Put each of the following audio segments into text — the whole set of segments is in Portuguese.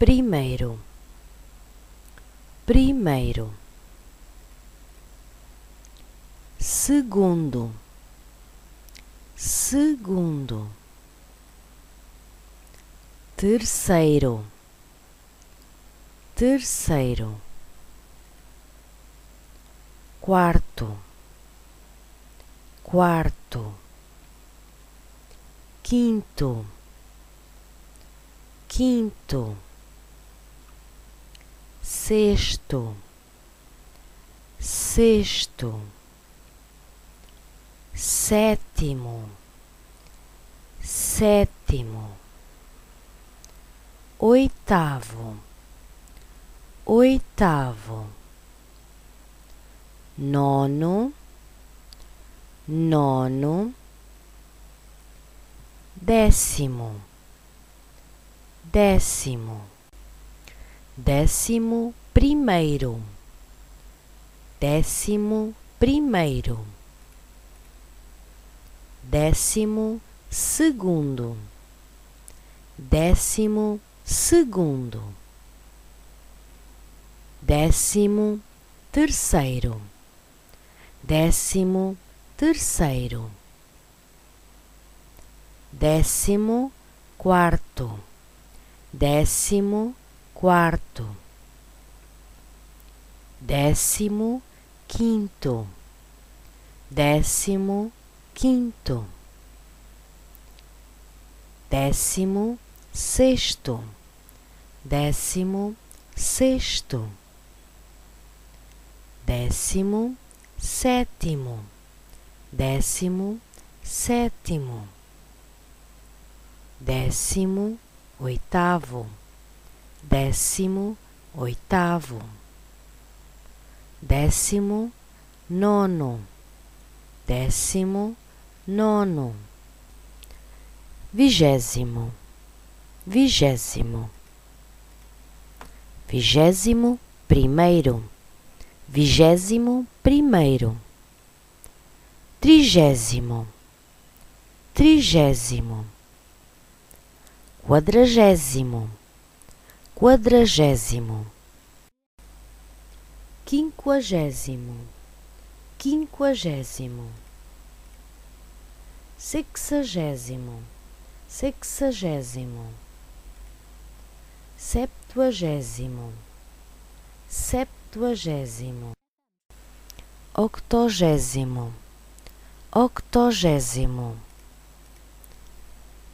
primeiro, primeiro, segundo, segundo, terceiro, terceiro, quarto, quarto, quinto, quinto, sexto, sexto, sétimo, sétimo, oitavo, oitavo, nono, nono, décimo, décimo, décimo primeiro, décimo primeiro, décimo segundo, décimo segundo, décimo terceiro, décimo terceiro, décimo quarto, décimo quarto, décimo quinto, décimo quinto, décimo sexto, décimo sexto, décimo sétimo, décimo sétimo, décimo oitavo, décimo oitavo, décimo nono, décimo nono, vigésimo, vigésimo, vigésimo primeiro, vigésimo primeiro, trigésimo, trigésimo, quadragésimo, quadragésimo, quinquagésimo, quinquagésimo, sexagésimo, sexagésimo, septuagésimo, septuagésimo, octogésimo, octogésimo,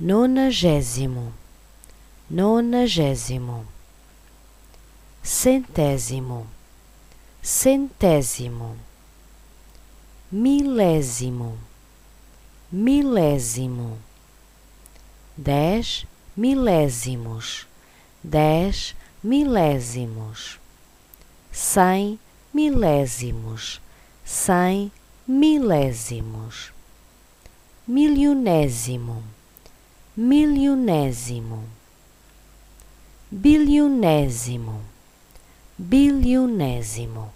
nonagésimo, nonagésimo, centésimo, centésimo, milésimo, milésimo, dez milésimos, dez milésimos, cem milésimos, cem milésimos, milionésimo, milionésimo, bilionésimo, bilionésimo,